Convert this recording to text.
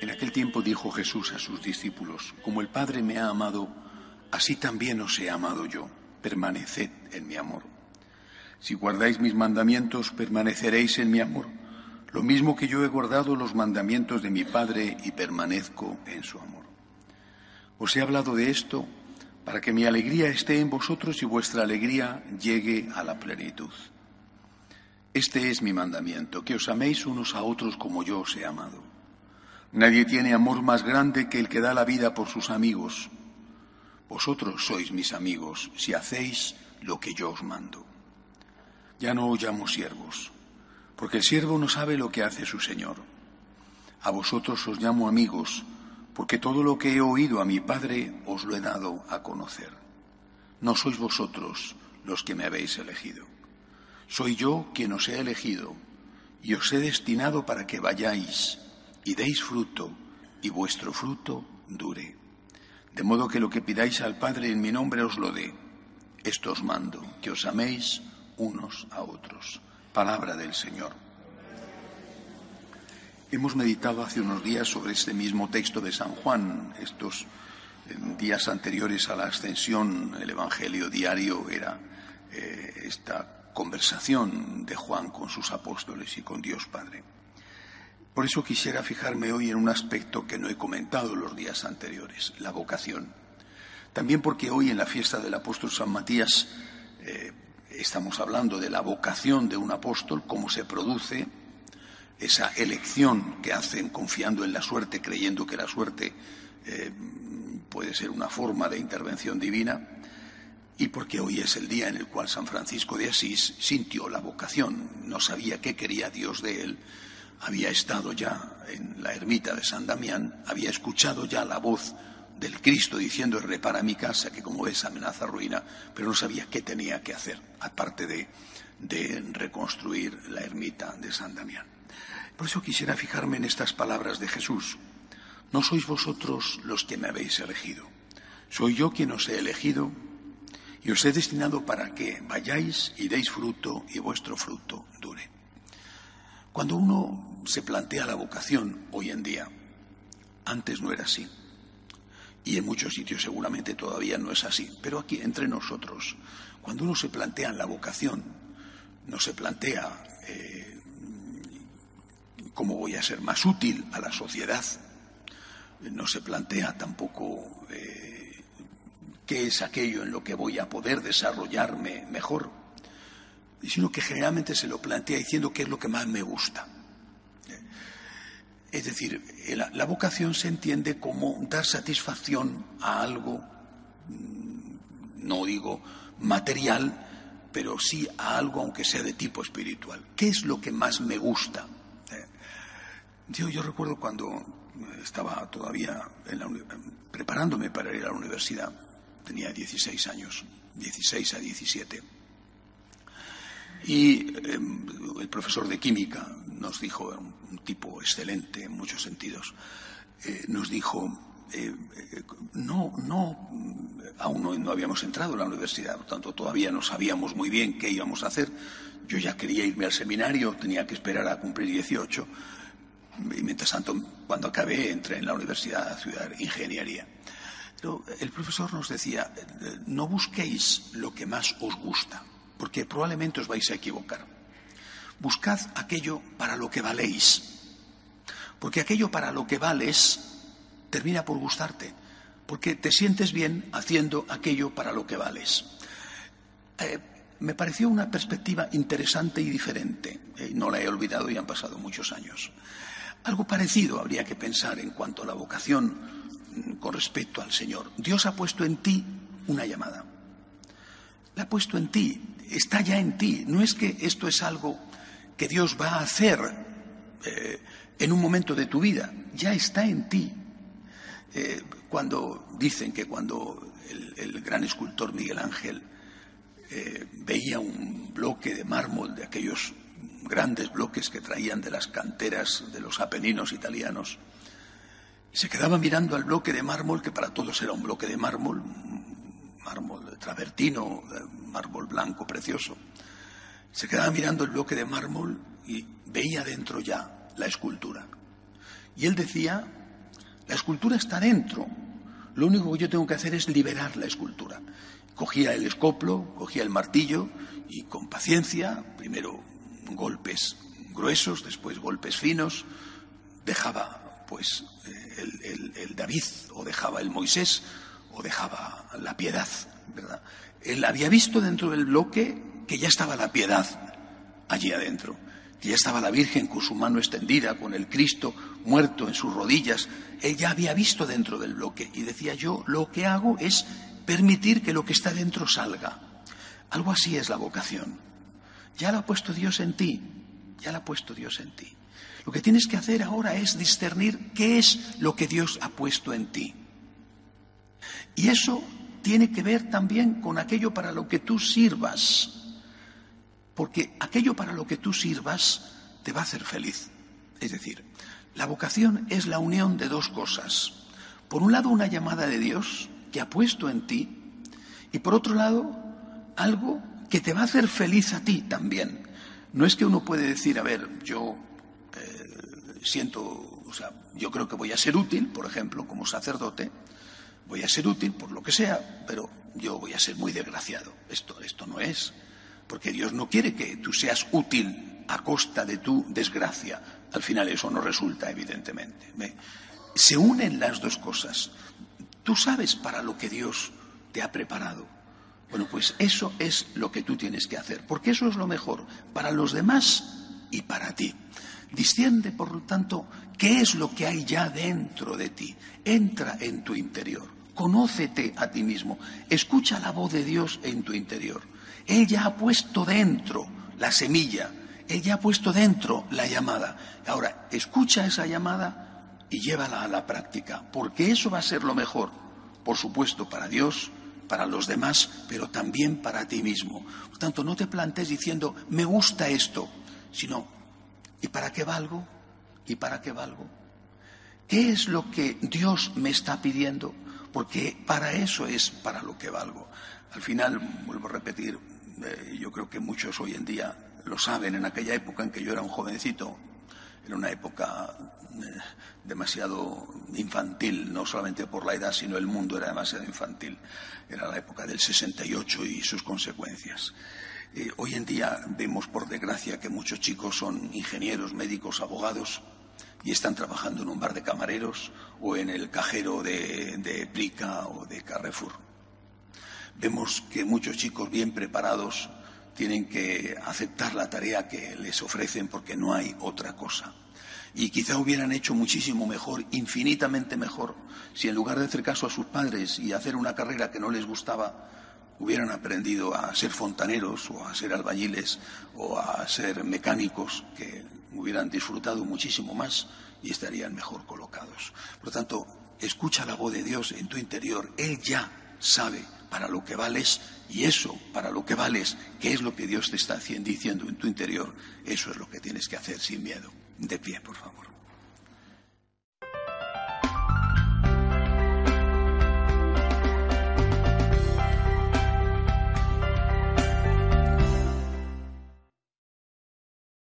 En aquel tiempo dijo Jesús a sus discípulos, como el Padre me ha amado, así también os he amado yo, permaneced en mi amor. Si guardáis mis mandamientos, permaneceréis en mi amor, lo mismo que yo he guardado los mandamientos de mi Padre y permanezco en su amor. Os he hablado de esto para que mi alegría esté en vosotros y vuestra alegría llegue a la plenitud. Este es mi mandamiento, que os améis unos a otros como yo os he amado. Nadie tiene amor más grande que el que da la vida por sus amigos. Vosotros sois mis amigos si hacéis lo que yo os mando. Ya no os llamo siervos, porque el siervo no sabe lo que hace su Señor. A vosotros os llamo amigos, porque todo lo que he oído a mi Padre os lo he dado a conocer. No sois vosotros los que me habéis elegido. Soy yo quien os he elegido y os he destinado para que vayáis y deis fruto y vuestro fruto dure. De modo que lo que pidáis al Padre en mi nombre os lo dé. Esto os mando, que os améis unos a otros. Palabra del Señor. Hemos meditado hace unos días sobre este mismo texto de San Juan. Estos días anteriores a la ascensión, el Evangelio diario era eh, esta conversación de Juan con sus apóstoles y con Dios Padre. Por eso quisiera fijarme hoy en un aspecto que no he comentado los días anteriores, la vocación. También porque hoy en la fiesta del apóstol San Matías eh, estamos hablando de la vocación de un apóstol, cómo se produce, esa elección que hacen confiando en la suerte, creyendo que la suerte eh, puede ser una forma de intervención divina, y porque hoy es el día en el cual San Francisco de Asís sintió la vocación, no sabía qué quería Dios de él, había estado ya en la ermita de San Damián, había escuchado ya la voz del Cristo diciendo repara mi casa, que como ves amenaza ruina, pero no sabía qué tenía que hacer, aparte de, de reconstruir la ermita de San Damián. Por eso quisiera fijarme en estas palabras de Jesús. No sois vosotros los que me habéis elegido. Soy yo quien os he elegido y os he destinado para que vayáis y deis fruto y vuestro fruto dure. Cuando uno se plantea la vocación hoy en día, antes no era así. Y en muchos sitios seguramente todavía no es así. Pero aquí, entre nosotros, cuando uno se plantea la vocación, no se plantea eh, cómo voy a ser más útil a la sociedad. No se plantea tampoco eh, qué es aquello en lo que voy a poder desarrollarme mejor, sino que generalmente se lo plantea diciendo qué es lo que más me gusta. Es decir, la, vocación se entiende como dar satisfacción a algo, mm, no digo material, pero sí a algo aunque sea de tipo espiritual. ¿Qué es lo que más me gusta? Yo, yo recuerdo cuando estaba todavía preparándome para ir a la universidad, tenía 16 años, 16 a 17. Y em, el profesor de química nos dijo, un, tipo excelente en muchos sentidos, eh, nos dijo, eh, eh, no, no, aún no, no, habíamos entrado a la universidad, por tanto todavía no sabíamos muy bien qué íbamos a hacer. Yo ya quería irme al seminario, tenía que esperar a cumplir 18 y mientras tanto, cuando acabé, entré en la universidad a estudiar ingeniería. Pero el profesor nos decía, no busquéis lo que más os gusta, porque probablemente os vais a equivocar. Buscad aquello para lo que valéis, porque aquello para lo que vales termina por gustarte, porque te sientes bien haciendo aquello para lo que vales. Eh, me pareció una perspectiva interesante y diferente. Eh, no la he olvidado y han pasado muchos años. Algo parecido habría que pensar en cuanto a la vocación mm, con respecto al Señor. Dios ha puesto en ti una llamada. La ha puesto en ti, está ya en ti. No es que esto es algo que Dios va a hacer eh, en un momento de tu vida, ya está en ti. Eh, cuando dicen que cuando el, gran escultor Miguel Ángel eh, veía un bloque de mármol de aquellos grandes bloques que traían de las canteras de los Apeninos italianos Se quedaba mirando al bloque de mármol, que para todos era un bloque de mármol, mármol travertino, mármol blanco precioso. Se quedaba mirando el bloque de mármol y veía dentro ya la escultura. Y él decía, la escultura está dentro, lo único que yo tengo que hacer es liberar la escultura. Cogía el escoplo, cogía el martillo y con paciencia, primero golpes gruesos, después golpes finos, dejaba pues el, el David o dejaba el Moisés o dejaba la piedad, ¿verdad? Él había visto dentro del bloque que ya estaba la piedad allí adentro, que ya estaba la Virgen con su mano extendida, con el Cristo muerto en sus rodillas. Él ya había visto dentro del bloque y decía yo, lo que hago es permitir que lo que está dentro salga. Algo así es la vocación. Ya la ha puesto Dios en ti, ya la ha puesto Dios en ti. Lo que tienes que hacer ahora es discernir qué es lo que Dios ha puesto en ti. Y eso tiene que ver también con aquello para lo que tú sirvas. Porque aquello para lo que tú sirvas te va a hacer feliz. Es decir, la vocación es la unión de dos cosas. Por un lado, una llamada de Dios que ha puesto en ti y por otro lado, algo que te va a hacer feliz a ti también. No es que uno puede decir, a ver, yo eh, siento, o sea, yo creo que voy a ser útil, por ejemplo, como sacerdote, voy a ser útil por lo que sea, pero yo voy a ser muy desgraciado. Esto, esto no es, porque Dios no quiere que tú seas útil a costa de tu desgracia. Al final eso no resulta, evidentemente. Se unen las dos cosas. Tú sabes para lo que Dios te ha preparado. Bueno, pues eso es lo que tú tienes que hacer, porque eso es lo mejor para los demás y para ti. Disciende, por lo tanto, qué es lo que hay ya dentro de ti. Entra en tu interior. Conócete a ti mismo. Escucha la voz de Dios en tu interior. Él ya ha puesto dentro la semilla. Él ya ha puesto dentro la llamada. Ahora, escucha esa llamada y llévala a la práctica, porque eso va a ser lo mejor, por supuesto, para Dios, para los demás, pero también para ti mismo. Por tanto, no te plantes diciendo, me gusta esto, sino, ¿y para qué valgo? ¿Y para qué valgo? ¿Qué es lo que Dios me está pidiendo? Porque para eso es para lo que valgo. Al final, vuelvo a repetir, eh, yo creo que muchos hoy en día lo saben, en aquella época en que yo era un jovencito, era una época eh, demasiado infantil, no solamente por la edad, sino el mundo era demasiado infantil. Era la época del 68 y sus consecuencias. Eh, hoy en día vemos, por desgracia, que muchos chicos son ingenieros, médicos, abogados y están trabajando en un bar de camareros o en el cajero de, de Plica o de Carrefour. Vemos que muchos chicos bien preparados tienen que aceptar la tarea que les ofrecen porque no hay otra cosa. Y quizá hubieran hecho muchísimo mejor, infinitamente mejor, si en lugar de hacer caso a sus padres y hacer una carrera que no les gustaba, hubieran aprendido a ser fontaneros o a ser albañiles o a ser mecánicos que hubieran disfrutado muchísimo más y estarían mejor colocados. Por lo tanto, escucha la voz de Dios en tu interior. Él ya sabe para lo que vales y eso, para lo que vales, qué es lo que Dios te está diciendo en tu interior, eso es lo que tienes que hacer sin miedo. De pie, por favor.